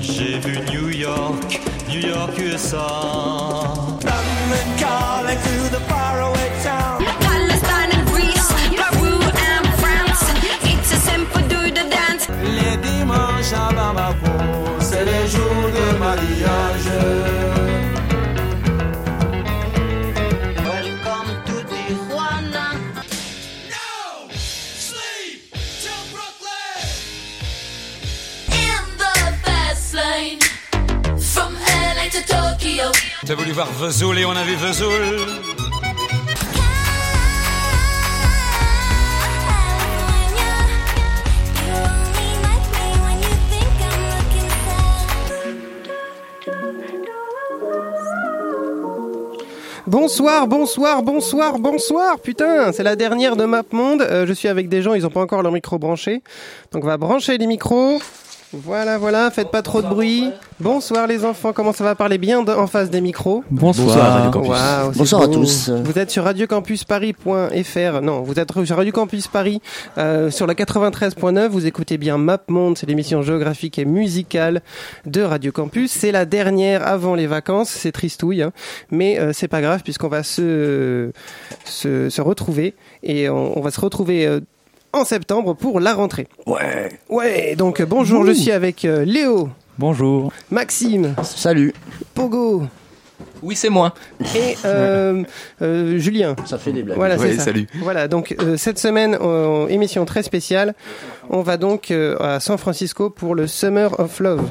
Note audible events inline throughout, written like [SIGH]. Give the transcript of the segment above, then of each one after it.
J'ai vu New York, New York USA. London calling to the faraway town. Palestine and Greece, Peru and France. It's a simple do the dance. Les dimanches à Bamako, Voir Vesoul et on a vu Vesoul. Bonsoir, bonsoir, bonsoir, bonsoir. Putain, c'est la dernière de MapMonde. Euh, je suis avec des gens, ils ont pas encore leur micro branché. Donc on va brancher les micros. Voilà, voilà, faites pas trop de bruit. Bonsoir les enfants, comment ça va parler bien en face des micros Bonsoir, Bonsoir à tous. Vous êtes sur radiocampusparis.fr. Non, vous êtes sur Radio Campus Paris euh, sur la 93.9. Vous écoutez bien MapMonde, c'est l'émission géographique et musicale de Radio Campus. C'est la dernière avant les vacances. C'est tristouille, hein. mais euh, c'est pas grave puisqu'on va se, se se retrouver et on, on va se retrouver. euh, en septembre pour la rentrée. Ouais. Ouais, donc euh, bonjour, je suis avec euh, Léo, Bonjour. Maxime, Salut. Pogo Oui, c'est moi. et euh, euh, Julien. Ça fait des blagues. Voilà, c'est Ouais, ça. salut. Voilà, donc euh, cette semaine, euh, émission très spéciale. On va donc euh, à San Francisco pour le Summer of Love.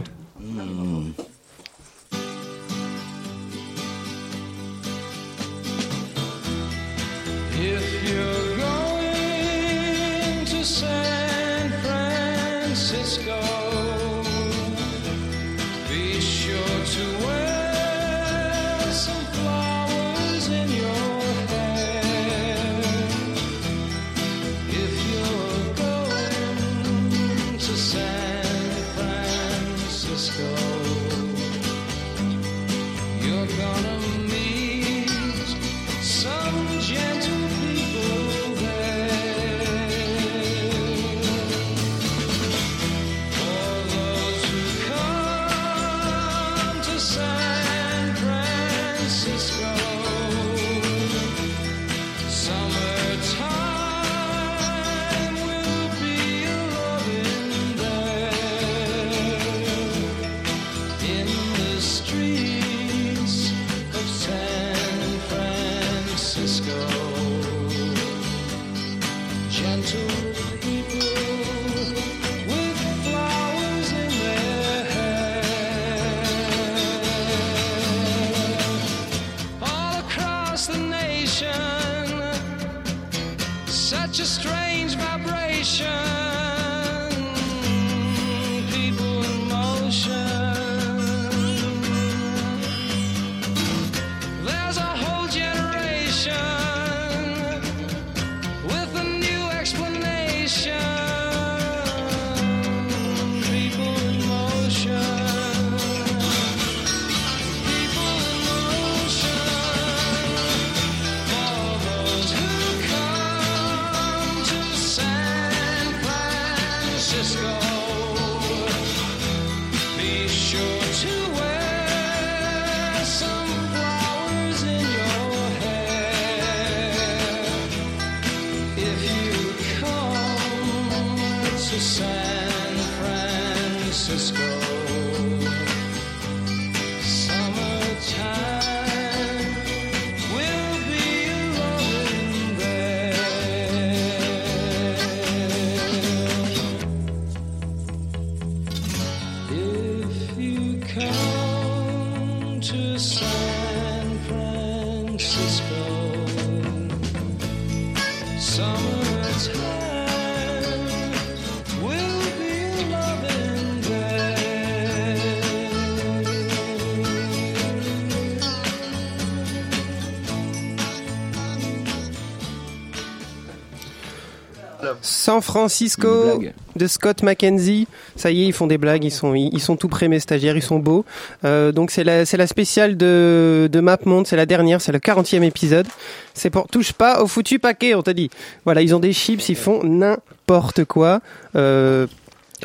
San Francisco de Scott McKenzie. Ça y est, ils font des blagues, ils sont, ils, ils sont tout prêts, mes stagiaires, ils sont beaux. Euh, donc c'est la, c'est la spéciale de, de MapMonde, c'est la dernière, c'est le 40e épisode. C'est pour touche pas au foutu paquet, on t'a dit. Voilà, ils ont des chips, ils font n'importe quoi. Euh,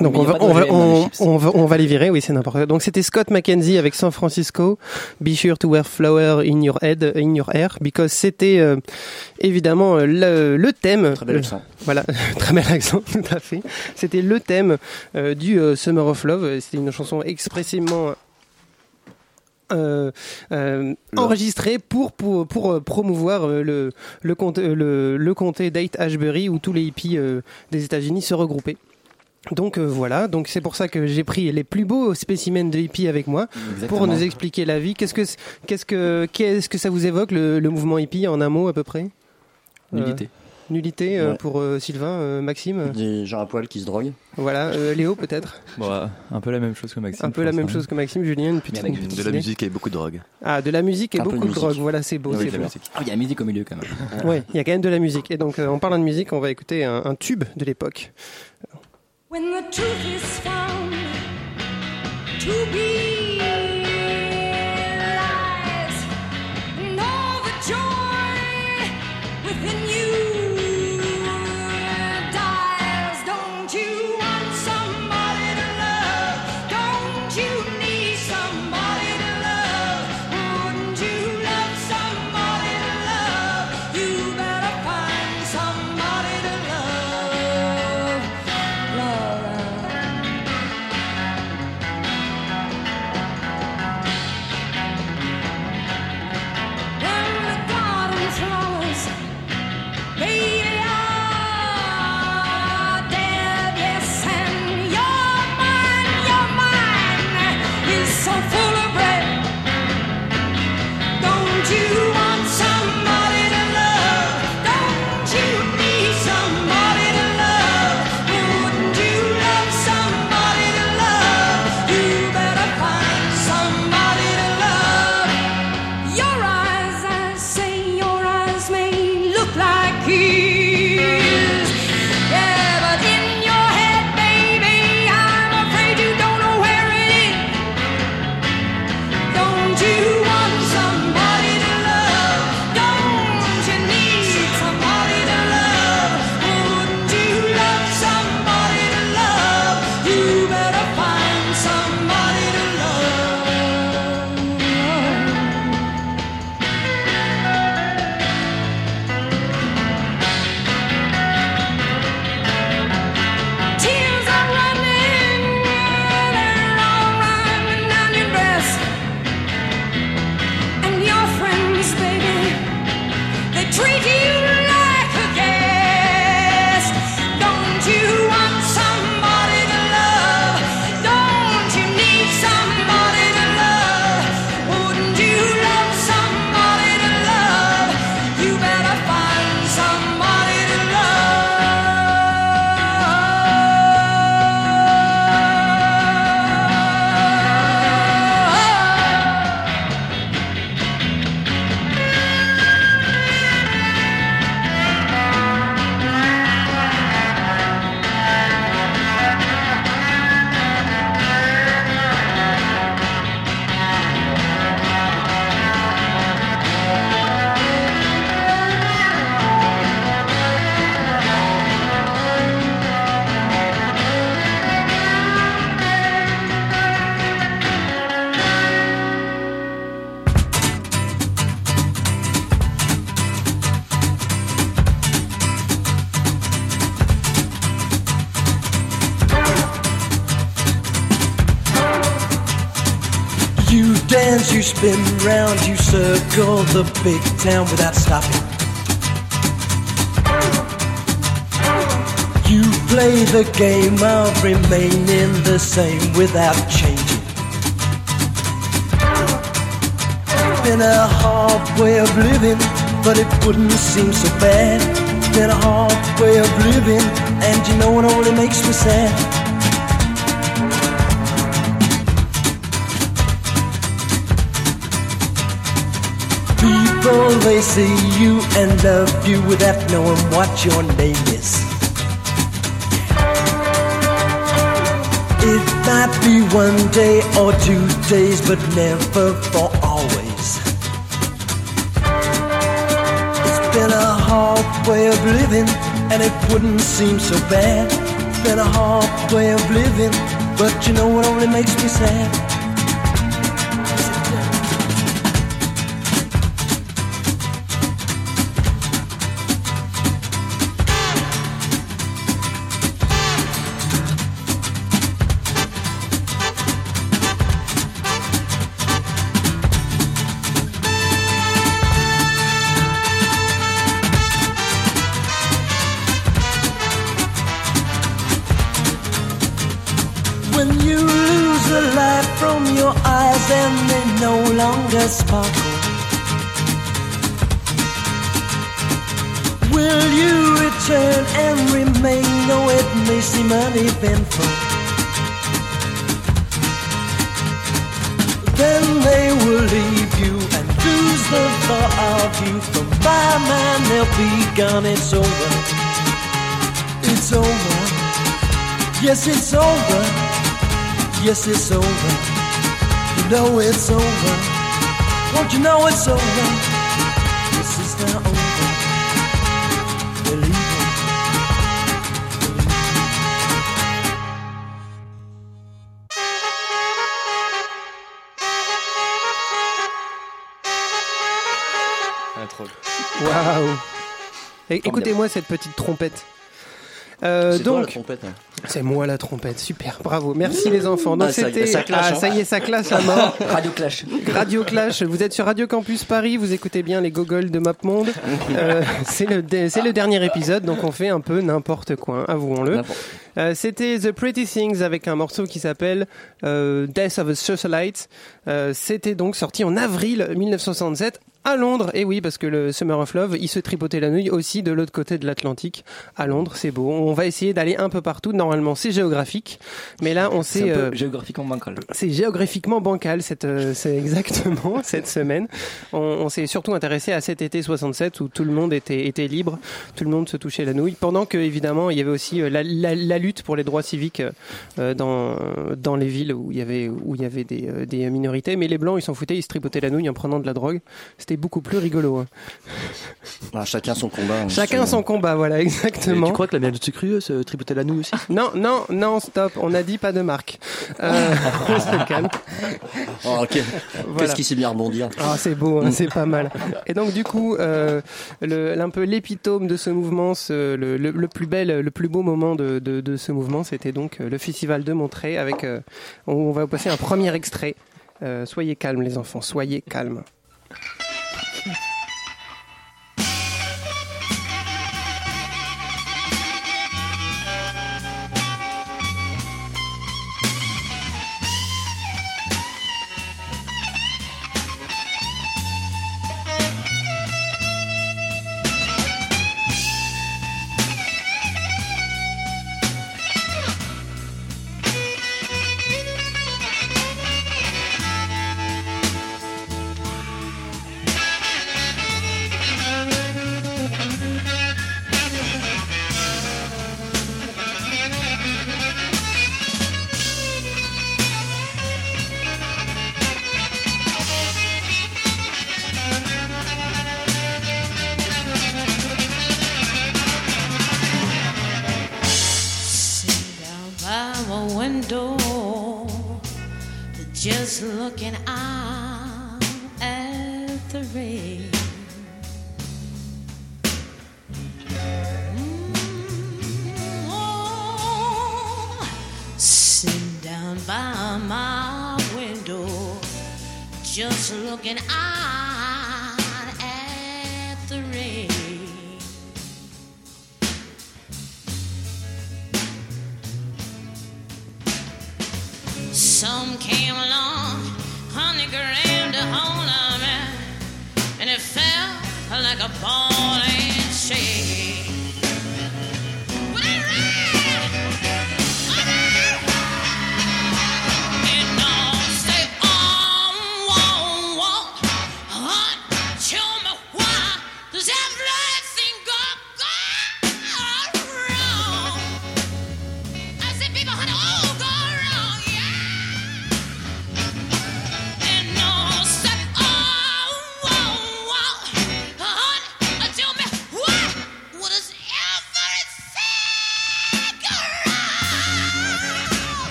donc on va, on, va, on, on va, on va les virer, oui c'est n'importe quoi. Donc c'était Scott McKenzie avec San Francisco. Be sure to wear flower in your head, in your hair, because c'était euh, évidemment euh, le, le thème. Très bel euh, accent. voilà, [LAUGHS] très bel accent, tout à fait. C'était le thème euh, du Summer of Love. C'était une chanson expressément euh, euh, enregistrée pour pour pour promouvoir le le comté le, le comté Ashbury où tous les hippies euh, des États-Unis se regroupaient. Donc euh, voilà, donc c'est pour ça que j'ai pris les plus beaux spécimens de hippies avec moi pour Exactement. nous expliquer la vie. Qu'est-ce que qu'est-ce que qu'est-ce que ça vous évoque le, le mouvement hippie en un mot à peu près? Nullité. Nullité euh, Ouais. pour euh, Sylvain, euh, Maxime? Des gens à poil qui se droguent. Voilà, euh, Léo peut-être? [LAUGHS] Bon, euh, un peu la même chose que Maxime. Un peu la pense, même hein. chose que Maxime, Julien, une petite, une petite De la musique et beaucoup de drogue. Ah, de la musique et Un peu de beaucoup de, drogue. Voilà, c'est beau, Oui, c'est de la beau. musique. Ah, il y a la musique au milieu quand même. Ouais, il y a quand même de la musique. Et donc, euh, en parlant de musique, on va écouter un, un tube de l'époque. When the truth is found to be lies, and all the joy within aquí. You you spin round, you circle the big town without stopping. You play the game of remaining the same without changing. Been a hard way of living, but it wouldn't seem so bad. Been a hard way of living, and you know it only makes me sad. people, they see you and love you without knowing what your name is. It might be one day or two days, but never for always. It's been a hard way of living, and it wouldn't seem so bad. It's been a hard way of living, but you know it only makes me sad. Then they will leave you and lose the thought of you. From my mind, they'll be gone. It's over. It's over. Yes, it's over. Yes, it's over. You know it's over. Won't you know it's over? Yes, it's now over. Écoutez-moi cette petite trompette. Euh, la donc, hein. c'est moi la trompette, super, bravo, merci les enfants. Donc Ah, ça- c'était, ça clash, ah, hein. ça y est, ça classe à mort. [LAUGHS] Radio Clash. Radio Clash, vous êtes sur Radio Campus Paris, vous écoutez bien les gogoles de MapMonde. [LAUGHS] Euh, c'est le c'est le dernier épisode, donc on fait un peu n'importe quoi, hein, avouons-le. Euh, C'était The Pretty Things avec un morceau qui s'appelle Death of a Socialite. C'était donc sorti en avril 1967 à Londres. Et oui, parce que le Summer of Love, il se tripotait la nuit aussi de l'autre côté de l'Atlantique. À Londres, c'est beau. On va essayer d'aller un peu partout. Normalement, c'est géographique, mais là, on sait. euh, géographiquement bancal. c'est géographiquement bancal, cette, euh, c'est exactement [LAUGHS] cette semaine. On, on s'est surtout intéressé à cet été 67 où tout le monde était, était libre, tout le monde se touchait la nouille, pendant que évidemment il y avait aussi euh, la, la, la lutte pour les droits civiques euh, dans, dans les villes où il y avait, où il y avait des, euh, des minorités. Mais les blancs ils s'en foutaient, ils se tripotaient la nouille en prenant de la drogue. C'était beaucoup plus rigolo. hein. Ah, chacun son combat. hein, Chacun son combat, voilà Et exactement. tu crois que la miel sucrue se tripotait la nouille aussi? Non, non, non, stop. On a dit pas de marque. Euh, [LAUGHS] [LAUGHS] on se calme. Oh, ok. Voilà. Qu'est-ce qui s'est bien rebondir Ah, c'est beau, hein, c'est pas mal. Et donc du coup, euh, le, un peu l'épitome de ce mouvement, ce- le, le, le plus bel, le plus beau moment de, de, de ce mouvement, c'était donc euh, le festival de Montré. Avec, euh, on, on va vous passer un premier extrait. Euh, soyez calmes, les enfants, soyez calmes.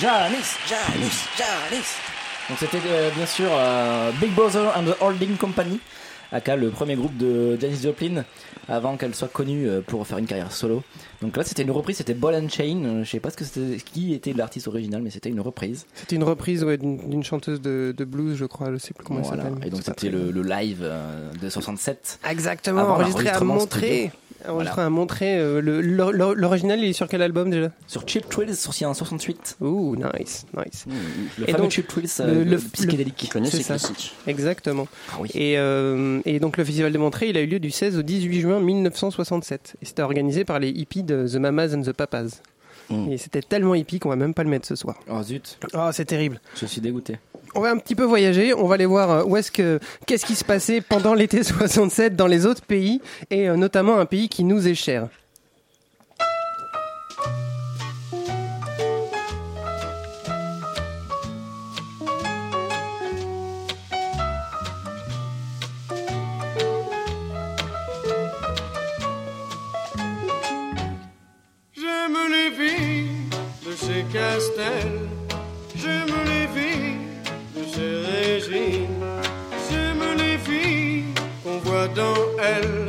Janice, Janice, Janice Donc c'était euh, bien sûr euh, Big Brother and the Holding Company, aka le premier groupe de Janis Joplin, avant qu'elle soit connue euh, pour faire une carrière solo. Donc là c'était une reprise, c'était Ball and Chain. Euh, Je sais pas ce que c'était, qui était l'artiste original, mais c'était une reprise. C'était une reprise ouais, d'une chanteuse de, de blues, je crois. Je sais plus comment Voilà. elle s'appelle. Et donc c'était le, le live euh, de 67. Exactement, enregistré à montrer. Enregistré Voilà. à montrer. euh, le- l'or- l'or- L'original, il est sur quel album déjà? Sur Cheap Thrills, sorti en 68. Ouh, nice, nice. Le Et fameux donc, Cheap Thrills le- euh, le- psychédélique. Tu connais C'est ces ça. classiques Exactement. Ah oui. Et, euh, et donc le festival de Montré, il a eu lieu du 16 au 18 juin 1967. Et c'était organisé par les hippies de The Mamas and the Papas. Mm. Et c'était tellement hippie qu'on va même pas le mettre ce soir. Oh zut, Oh, c'est terrible. je suis dégoûté. On va un petit peu voyager, on va aller voir euh, où est-ce que qu'est-ce qui se passait pendant [LAUGHS] l'été 67 dans les autres pays et euh, notamment un pays qui nous est cher. Castel. J'aime les filles de chez Régine. J'aime les filles qu'on voit dans elle.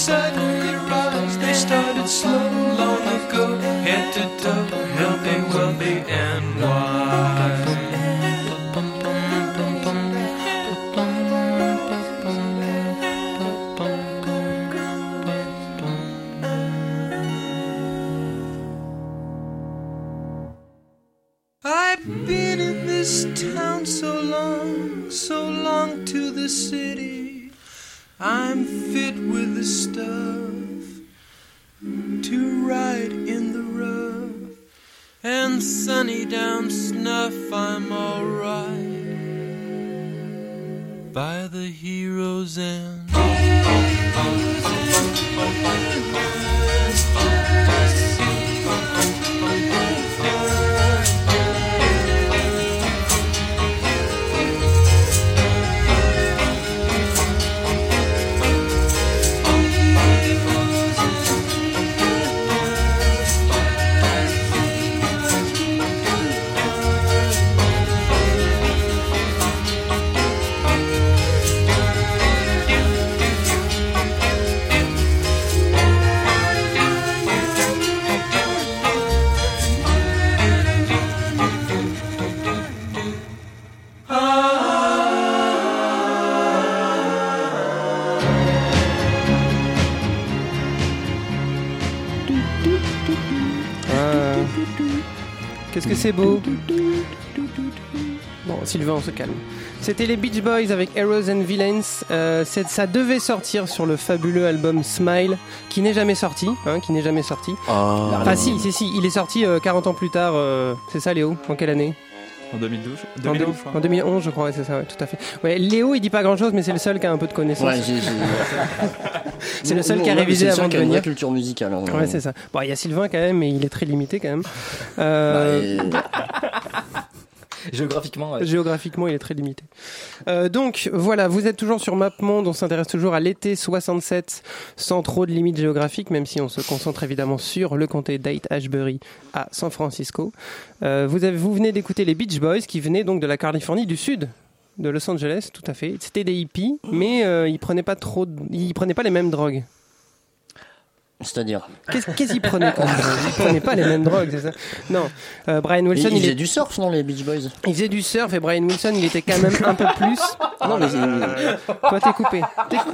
sudden Ah. Qu'est-ce que c'est beau Bon, Sylvain, on se calme. C'était les Beach Boys avec Heroes and Villains. Euh, ça devait sortir sur le fabuleux album Smile, qui n'est jamais sorti. Hein, qui n'est jamais sorti. Ah. Enfin, si, si, si, il est sorti euh, 40 ans plus tard. euh, c'est ça, Léo? En quelle année? En 2012 en, 2011, deux- je crois. en 2011, je crois, ouais, c'est ça, ouais, tout à fait. Ouais, Léo, il dit pas grand chose, mais c'est le seul qui a un peu de connaissances. Ouais, j'ai- j'ai- [LAUGHS] c'est le seul qui a révisé avant de venir. culture musicale. hein. Ouais, c'est ça. Bon, il y a Sylvain quand même, mais il est très limité quand même. Euh, Bah, [LAUGHS] [LAUGHS] Géographiquement. Géographiquement, il est très limité. Euh, donc voilà, vous êtes toujours sur MapMonde, on s'intéresse toujours à l'été 67 sans trop de limites géographiques, même si on se concentre évidemment sur le comté d'Haight-Ashbury à San Francisco. Euh, vous, avez, vous venez d'écouter les Beach Boys qui venaient donc de la Californie du Sud de Los Angeles, tout à fait. C'était des hippies, mais euh, ils prenaient pas trop, ils prenaient pas les mêmes drogues. C'est-à-dire Qu'est-ce qu'est-ce qu'ils prenaient comme drogue Ils prenaient pas les mêmes drogues, c'est ça? Non. Euh, Brian Wilson, Ils il, faisaient est- du surf, non, les Beach Boys? Il faisait du surf et Brian Wilson, il était quand même un peu plus. Non, mais Toi, t'es coupé. T'es cou-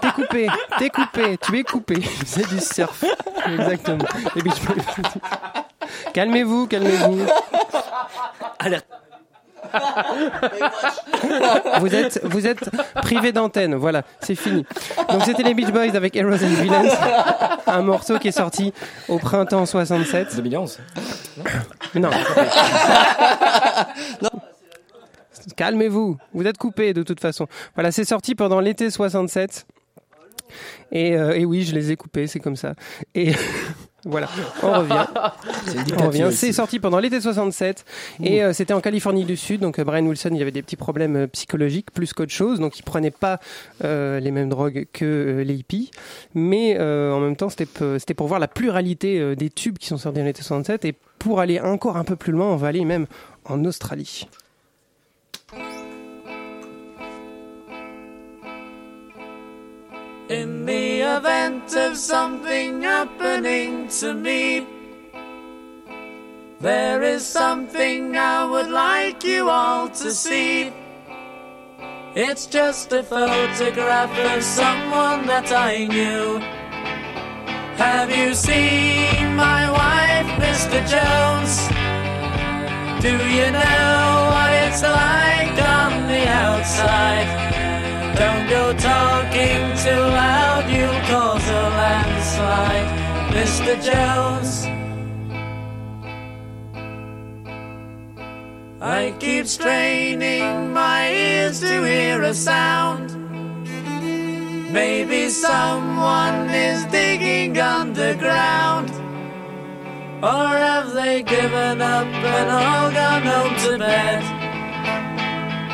t'es coupé. T'es coupé. Tu es coupé. C'est du surf. Exactement. Les Beach Boys. Calmez-vous, calmez-vous. Vous êtes, vous êtes privé d'antenne. Voilà, c'est fini. Donc c'était les Beach Boys avec Heroes and Villains, un morceau qui est sorti au printemps 67. 2011. Mais non. Calmez-vous, vous êtes coupé de toute façon. Voilà, c'est sorti pendant l'été 67. Et, euh, et oui, je les ai coupés, c'est comme ça. Et [LAUGHS] voilà, on revient. On revient. C'est sorti pendant l'été 67 et euh, c'était en Californie du Sud. Donc euh, Brian Wilson, il avait des petits problèmes euh, psychologiques plus qu'autre chose. Donc il prenait pas les mêmes drogues que les hippies, mais en même temps c'était pour voir la pluralité des tubes qui sont sortis dans l'été 67 et pour aller encore un peu plus loin, on va aller même en Australie. In the event of something happening to me, There is something I would like you all to see. It's just a photograph of someone that I knew. Have you seen my wife, Mr. Jones? Do you know what it's like on the outside? Don't go talking too loud, you'll cause a landslide, Mr. Jones. I keep straining my ears to hear a sound. Maybe someone is digging underground. Or have they given up and all gone home to bed?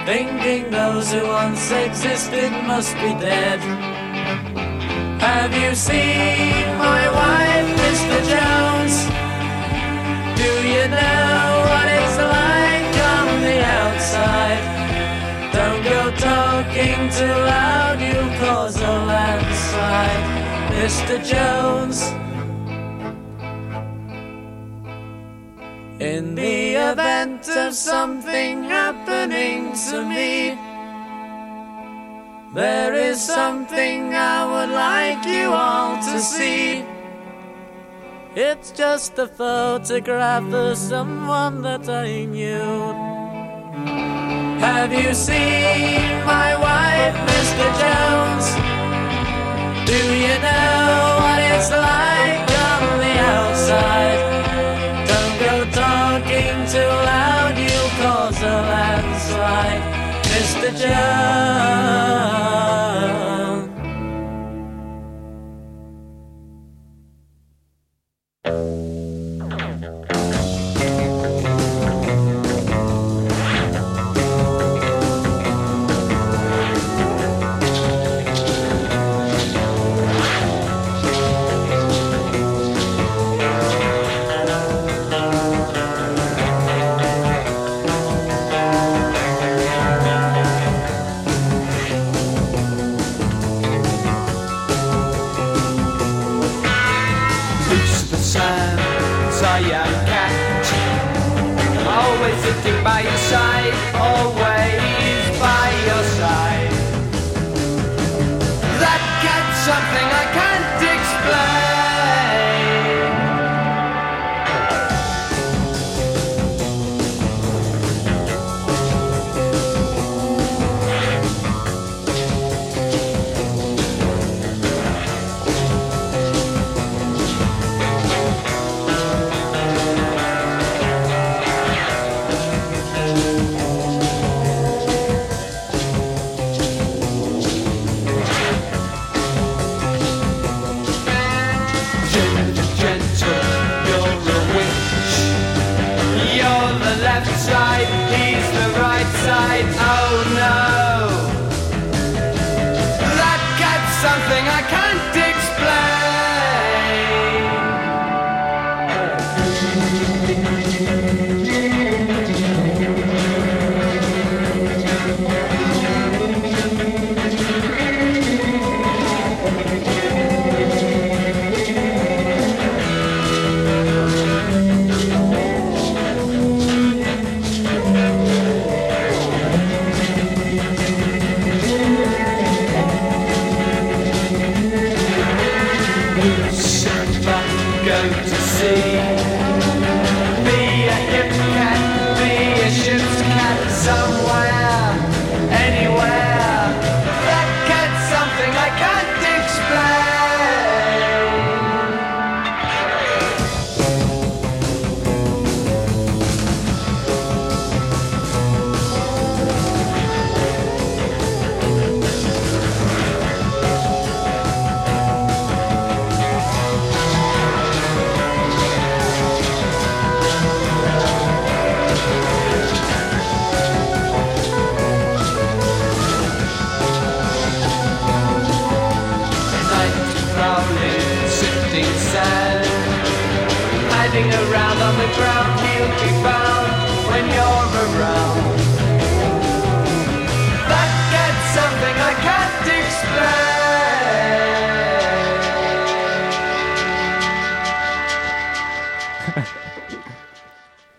Thinking those who once existed must be dead. Have you seen my wife, Mr. Jones? Do you know what it's like on the outside? Don't go talking too loud, you'll cause a landslide, Mr. Jones. In the event of something happening to me, there is something I would like you all to see. It's just a photograph of someone that I knew. Have you seen my wife, Mr. Jones? Do you know what it's like on the outside? Too loud, you'll cause a landslide, Mr. Jones.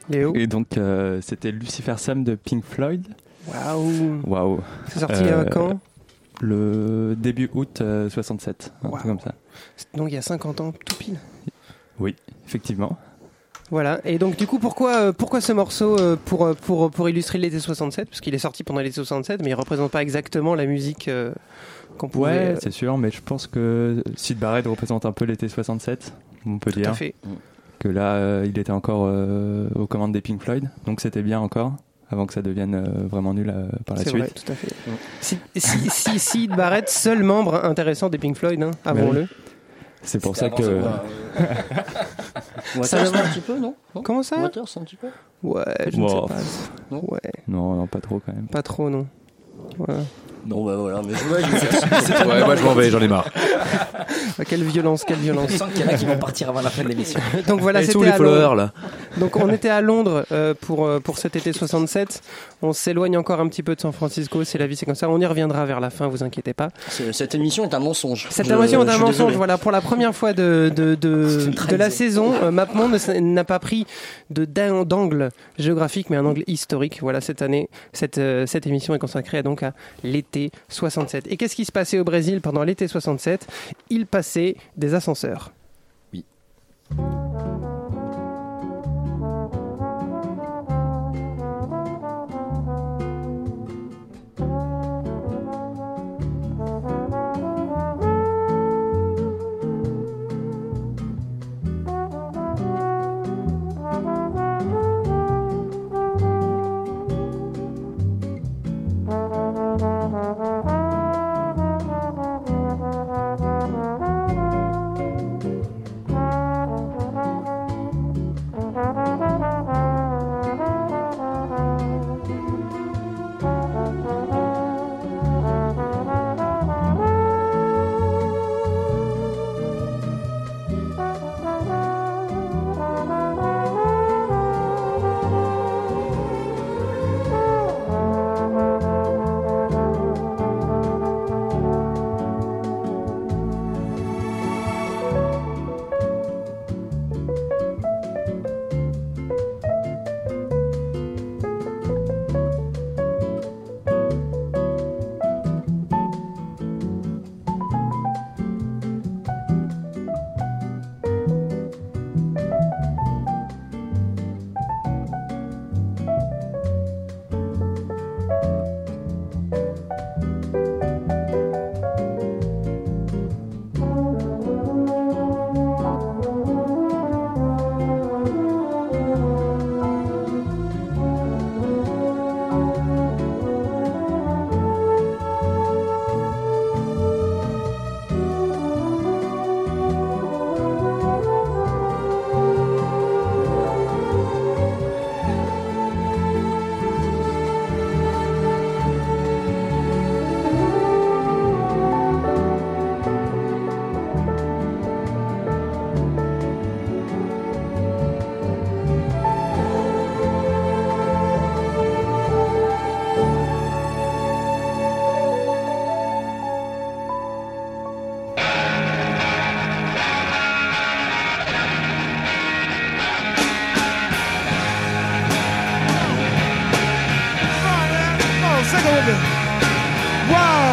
Léo Et donc, euh, c'était Lucifer Sam de Pink Floyd. Waouh Waouh. C'est sorti Euh, euh, quand Le début août euh, 67, un Waouh. truc comme ça. Donc il y a 50 ans, tout pile. Oui, effectivement. Voilà. Et donc du coup, pourquoi, euh, pourquoi ce morceau euh, pour, euh, pour, pour illustrer l'été 67 Parce qu'il est sorti pendant l'été 67, mais il représente pas exactement la musique euh, qu'on pouvait... Ouais, euh, c'est sûr, mais je pense que Sid Barrett représente un peu l'été 67, on peut tout dire. à fait. Que là, euh, il était encore euh, aux commandes des Pink Floyd, donc c'était bien encore, avant que ça devienne euh, vraiment nul euh, par la C'est suite. vrai, tout à fait. Si, si, si, Sid Barrett, seul membre intéressant des Pink Floyd, hein, avouons-le. C'est pour ça que. [LAUGHS] Ça Waters, un petit peu, non, non? Comment ça? Waters, un petit peu? Ouais, je ne sais pas. non? Ouais, Non, non, pas trop quand même. pas trop, non. Voilà. Non, bah voilà, mais [LAUGHS] ouais, je- Ouais, moi je m'en vais, j'en ai marre. [LAUGHS] Ah, quelle violence, quelle violence. Je sens qu'il y en a qui vont partir avant la fin de l'émission. [LAUGHS] Donc voilà, Et tous c'était les à followers là. Donc on était à Londres euh, pour, euh, pour cet été 67. On s'éloigne encore un petit peu de San Francisco. C'est la vie, c'est comme ça. On y reviendra vers la fin, vous inquiétez pas. c'est- cette émission est un mensonge. Cette Je- émission est je un suis mensonge. désolé. Voilà, pour la première fois de, de, de, la saison, euh, MapMonde n'a pas pris de d'an- d'angle géographique, mais un angle historique. Voilà, cette année, cette, euh, cette émission est consacrée donc à l'été 67. Et qu'est-ce qui se passait au Brésil pendant l'été 67 Il passait des ascenseurs. sing Whoa!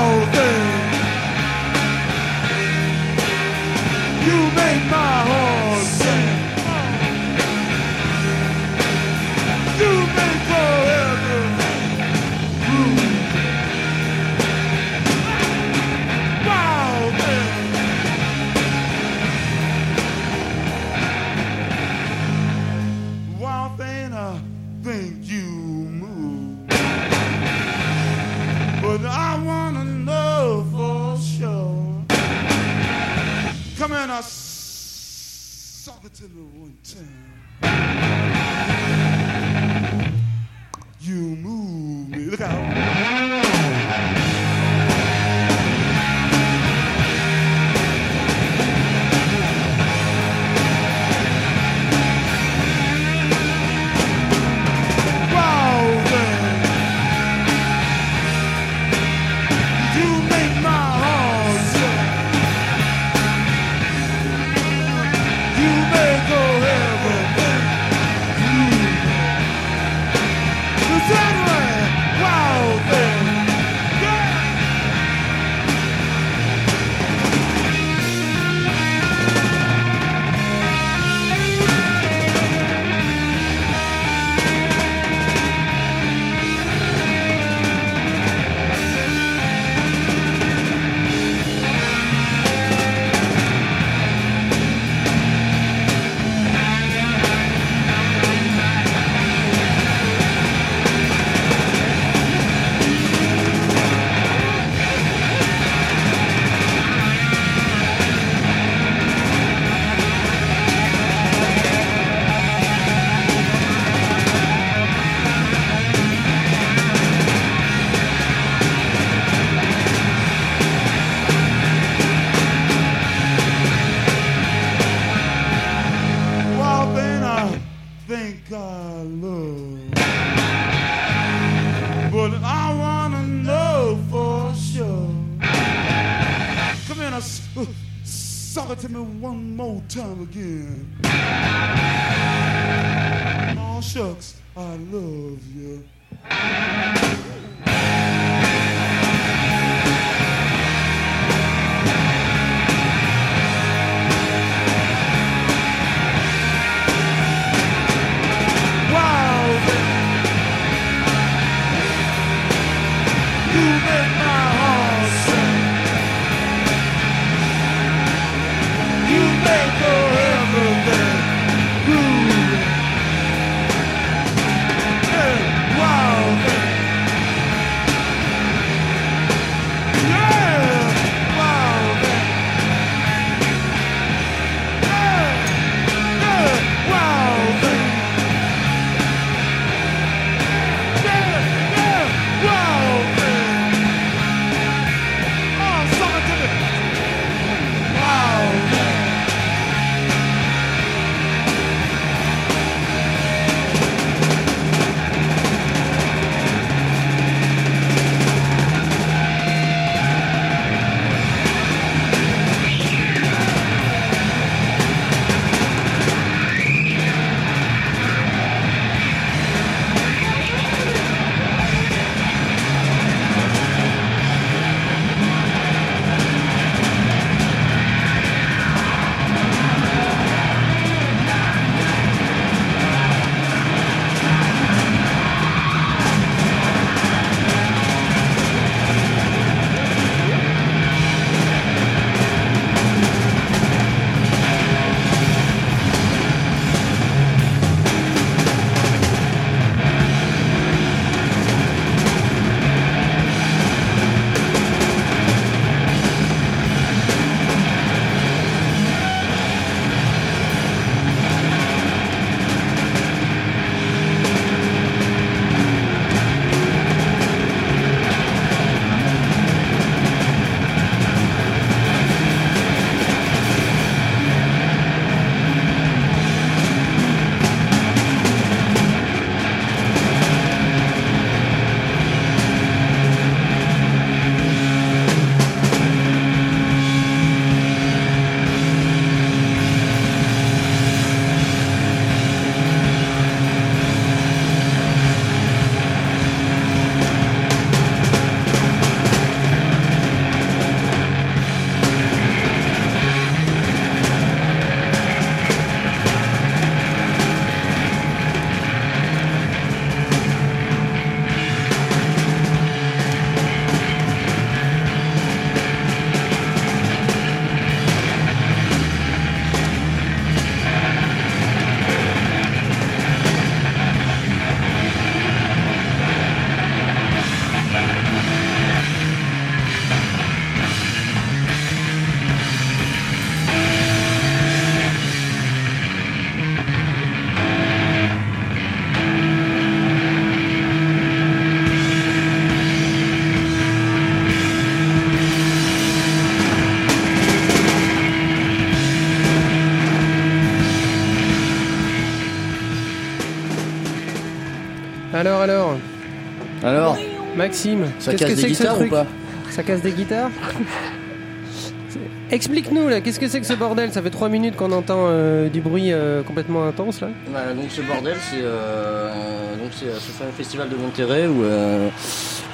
Maxime, ça qu'est-ce casse que des c'est que ce guitares ou pas Ça casse des guitares [LAUGHS] Explique-nous là, qu'est-ce que c'est que ce bordel Ça fait 3 minutes qu'on entend euh, du bruit euh, complètement intense là. Voilà, donc ce bordel, c'est euh, donc c'est euh, ce fameux festival de Monterrey où, euh,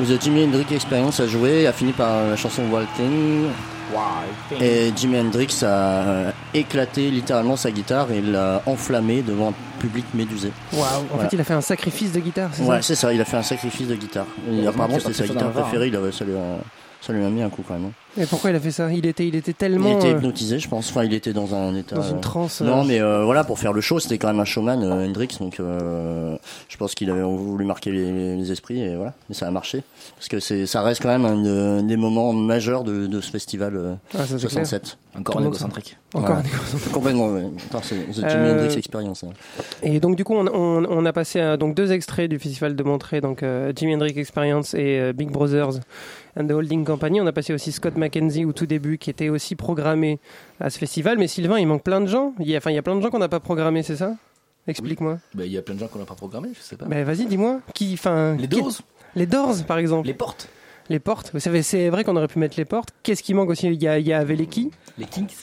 où The Jimi Hendrix Experience a joué, a fini par la chanson Walking. Et Jimi Hendrix a euh, éclaté littéralement sa guitare et l'a enflammé devant un public médusé. Waouh, en Voilà. fait il a fait un sacrifice de guitare, c'est Ouais, ça c'est ça, il a fait un sacrifice de guitare. Et apparemment, c'était sa guitare var, préférée, il avait, ça, lui ça lui a mis un coup quand même. hein. Et pourquoi il a fait ça? Il était, il était tellement... Il était euh, hypnotisé, je pense. Enfin, il était dans un état. Dans une euh, transe, Non, mais euh, voilà, pour faire le show, c'était quand même un showman, euh, Hendrix. Donc, euh, je pense qu'il avait voulu marquer les, les esprits et voilà. Mais ça a marché parce que c'est, ça reste quand même un, de- des moments majeurs de, de ce festival euh, Ah, ça, c'est 67. Encore un égocentrique. Encore Voilà. un. Complètement. Ouais. Attends, c'est The Jimi Euh, Hendrix Experience. hein. Et donc du coup, on, on- on a passé donc deux extraits du festival de Montreux, donc euh, Jimi Hendrix Experience et euh, Big Brothers and the Holding Company. On a passé aussi Scott McKenzie au tout début, qui était aussi programmé à ce festival. Mais Sylvain, il manque plein de gens. Il y a, enfin, il y a plein de gens qu'on n'a pas programmé, c'est ça? Explique-moi. Bah, Il y a plein de gens qu'on n'a pas programmé, je sais pas. Ben vas-y, dis-moi. Qui, enfin, Les qui- Doors Les Doors, par exemple. Les portes Les portes. Vous savez, c'est vrai qu'on aurait pu mettre les portes. Qu'est-ce qui manque aussi? Il y, a, il y avait les qui Les Kinks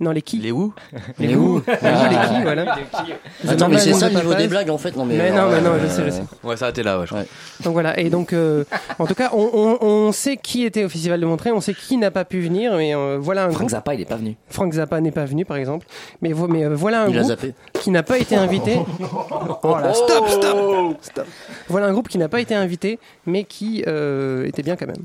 Non, les qui Les où Les Les. Oui, les qui, voilà. Attends, mais c'est ça le niveau des blagues en fait Non, mais. Mais non, euh, mais non, je sais, je sais. Ouais, ça a été là, ouais, je crois. Donc voilà, et donc euh, en tout cas, on, on, on sait qui était au Festival de Montreux, on sait qui n'a pas pu venir, mais euh, voilà un Frank groupe. Zappa, il est pas venu. Frank Zappa n'est pas venu, par exemple, mais, vo- mais euh, voilà un Il a groupe zappé. qui n'a pas été invité. Oh là, stop, stop, stop. Voilà un groupe qui n'a pas été invité, mais qui euh, était bien quand même.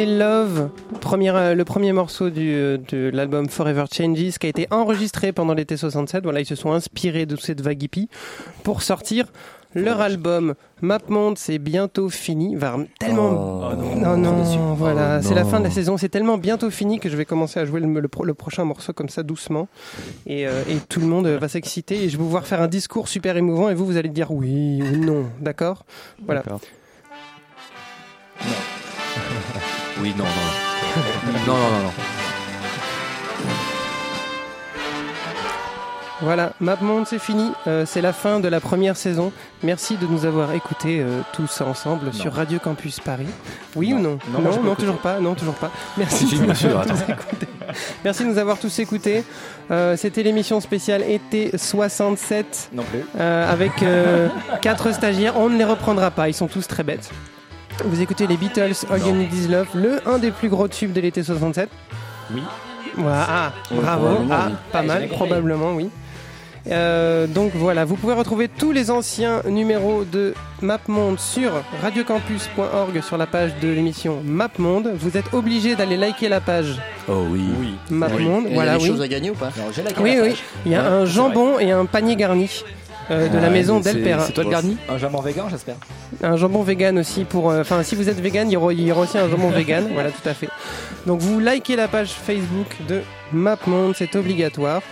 C'était Love, euh, le premier morceau du, euh, de l'album Forever Changes qui a été enregistré pendant l'été 67. Voilà, ils se sont inspirés de cette vague hippie pour sortir leur album. MapMonde, c'est bientôt fini. Va tellement. Oh, non, non, voilà, Oh, c'est la fin de la saison. C'est tellement bientôt fini que je vais commencer à jouer le, le pro- le prochain morceau comme ça doucement. Et, euh, et tout le monde va s'exciter et je vais pouvoir faire un discours super émouvant et vous, vous allez dire oui ou non. D'accord? Voilà. D'accord. Oui, non, non. non, non, non, non. Voilà, MapMonde, c'est fini. Euh, c'est la fin de la première saison. Merci de nous avoir écoutés euh, tous ensemble sur Radio Campus Paris. Oui ou non Non, non, toujours pas. Non, toujours pas. Merci. De nous avoir tous écoutés. Merci de nous avoir tous écoutés. Euh, C'était l'émission spéciale été 67 Non plus. euh, avec quatre stagiaires. On ne les reprendra pas. Ils sont tous très bêtes. Vous écoutez les Beatles, All You Need Is Love, le un des plus gros tubes de l'été 67. Oui. Voilà, ah, Oui, bravo, ah, oui. pas mal, probablement, oui. Euh, donc voilà, vous pouvez retrouver tous les anciens numéros de MapMonde sur radiocampus.org sur la page de l'émission MapMonde. Vous êtes obligé d'aller liker la page Oh oui. Oui. MapMonde. Et Il y Voilà, a des oui. choses à gagner ou pas Non, j'ai la Oui, la oui. Il y a Ouais, un jambon et un panier garni euh, de la Ouais, maison mais c'est- d'Elpera. C'est toi le garni Un jambon vegan, j'espère. Un jambon vegan aussi pour. euh, Enfin, si vous êtes vegan, il y aura, il y aura aussi un jambon vegan. [LAUGHS] Voilà, tout à fait. Donc, vous likez la page Facebook de MapMonde, c'est obligatoire.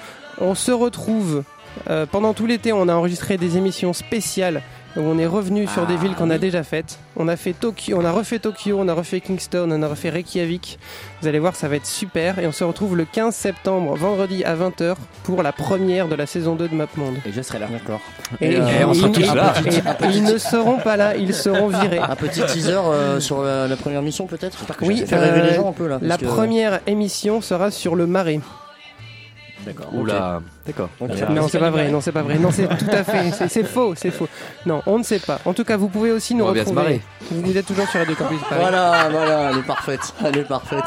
On se retrouve euh, pendant tout l'été. On a enregistré des émissions spéciales où on est revenu sur des villes qu'on a déjà faites. On a fait Tokyo, on a refait Tokyo, on a refait Kingston, on a refait Reykjavik. Vous allez voir, ça va être super. Et on se retrouve le 15 septembre, vendredi à 20h, pour la première de la saison 2 de MapMonde. Et je serai là. D'accord. Et, Et, euh, on sera ils- tous là. et- ils ne seront pas là, ils seront virés. Un petit teaser euh, sur la, la première mission peut-être? Oui, Faire rêver euh, les gens un peu là. La première émission sera sur le marais. D'accord. Oula. D'accord. Non, c'est pas vrai. Non, c'est pas vrai. Non, c'est tout à fait. c'est- faux. C'est faux. Non, on ne sait pas. En tout cas, vous pouvez aussi nous On va bien se retrouver. marrer. Vous êtes toujours sur Radio Campus Paris. Voilà, voilà, elle est parfaite. Elle est parfaite.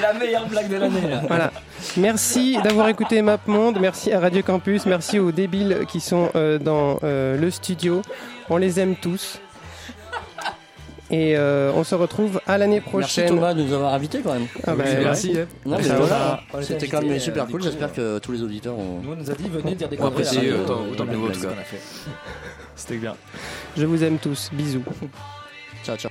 La meilleure blague de l'année. là. Voilà. Merci d'avoir écouté MapMonde. Merci à Radio Campus. Merci aux débiles qui sont euh, dans euh, le studio. On les aime tous. Et euh, on se retrouve à l'année Merci prochaine. Thomas de nous avoir invités quand même. Ah bah. Merci. hein. Voilà, c'était quand même super euh, cool. J'espère que tous les auditeurs ont. Nous, on nous a dit, venez dire des conneries la euh, autant- autant que nous. [LAUGHS] C'était bien. Je vous aime tous. Bisous. Ciao, ciao.